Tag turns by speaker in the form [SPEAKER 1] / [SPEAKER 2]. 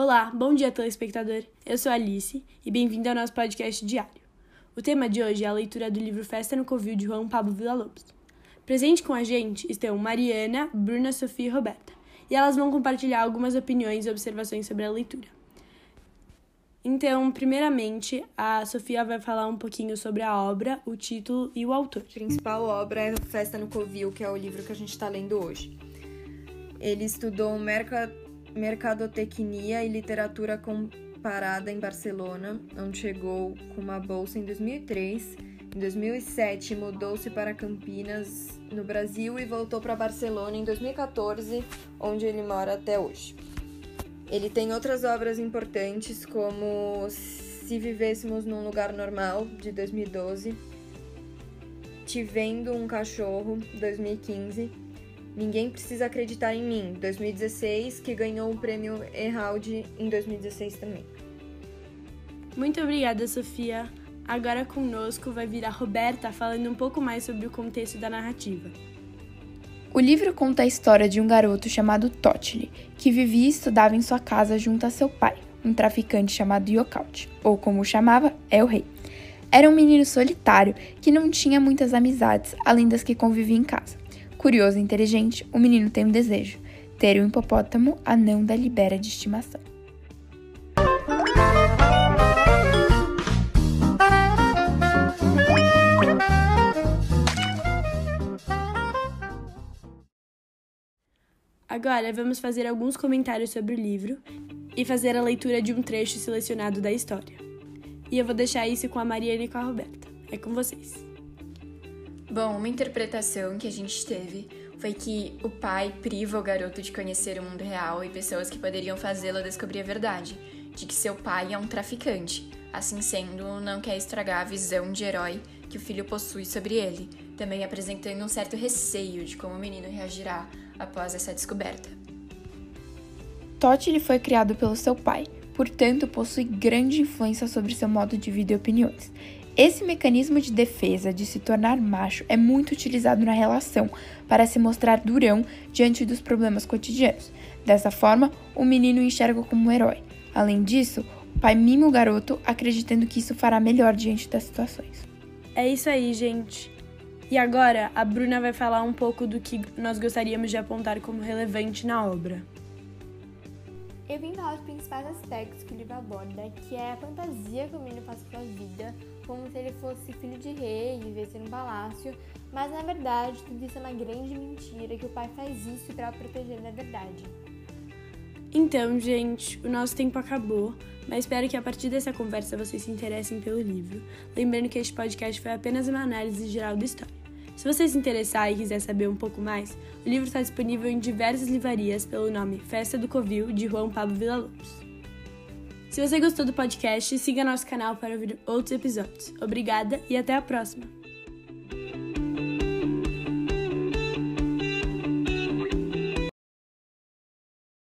[SPEAKER 1] Olá, bom dia, telespectador. Eu sou Alice e bem-vindo ao nosso podcast diário. O tema de hoje é a leitura do livro Festa no Covil de João Pablo Villa-Lobos. Presente com a gente estão Mariana, Bruna, Sofia e Roberta, e elas vão compartilhar algumas opiniões e observações sobre a leitura. Então, primeiramente, a Sofia vai falar um pouquinho sobre a obra, o título e o autor.
[SPEAKER 2] A principal obra é Festa no Covil, que é o livro que a gente está lendo hoje. Ele estudou mercado mercadotecnia e literatura comparada em Barcelona, onde chegou com uma bolsa em 2003. Em 2007, mudou-se para Campinas, no Brasil, e voltou para Barcelona em 2014, onde ele mora até hoje. Ele tem outras obras importantes, como Se Vivêssemos num Lugar Normal, de 2012, Te Vendo um Cachorro, 2015 Ninguém Precisa Acreditar em Mim, 2016, que ganhou o prêmio Herald em 2016 também.
[SPEAKER 1] Muito obrigada, Sofia. Agora conosco vai vir a Roberta falando um pouco mais sobre o contexto da narrativa.
[SPEAKER 3] O livro conta a história de um garoto chamado Totli, que vivia e estudava em sua casa junto a seu pai, um traficante chamado Yokaut, ou como o chamava, é o rei. Era um menino solitário que não tinha muitas amizades, além das que convivia em casa. Curioso e inteligente, o menino tem um desejo: ter um hipopótamo anão da libera de estimação.
[SPEAKER 1] Agora vamos fazer alguns comentários sobre o livro e fazer a leitura de um trecho selecionado da história. E eu vou deixar isso com a Mariana e com a Roberta. É com vocês.
[SPEAKER 4] Bom, uma interpretação que a gente teve foi que o pai priva o garoto de conhecer o mundo real e pessoas que poderiam fazê-lo descobrir a verdade, de que seu pai é um traficante. Assim sendo, não quer estragar a visão de herói que o filho possui sobre ele, também apresentando um certo receio de como o menino reagirá após essa descoberta.
[SPEAKER 3] Totti foi criado pelo seu pai, portanto possui grande influência sobre seu modo de vida e opiniões. Esse mecanismo de defesa de se tornar macho é muito utilizado na relação para se mostrar durão diante dos problemas cotidianos. Dessa forma, o menino o enxerga como um herói. Além disso, o pai mima o garoto acreditando que isso fará melhor diante das situações.
[SPEAKER 1] É isso aí, gente. E agora a Bruna vai falar um pouco do que nós gostaríamos de apontar como relevante na obra.
[SPEAKER 5] Eu vim falar os principais aspectos que o livro aborda, que é a fantasia que o menino passa pela vida, como se ele fosse filho de rei e vivesse num palácio, mas na verdade tudo isso é uma grande mentira, que o pai faz isso para proteger da verdade.
[SPEAKER 1] Então, gente, o nosso tempo acabou, mas espero que a partir dessa conversa vocês se interessem pelo livro. Lembrando que este podcast foi apenas uma análise geral da história. Se você se interessar e quiser saber um pouco mais, o livro está disponível em diversas livrarias pelo nome Festa do Covil, de João Pablo Villa-Lobos. Se você gostou do podcast, siga nosso canal para ouvir outros episódios. Obrigada e até a próxima!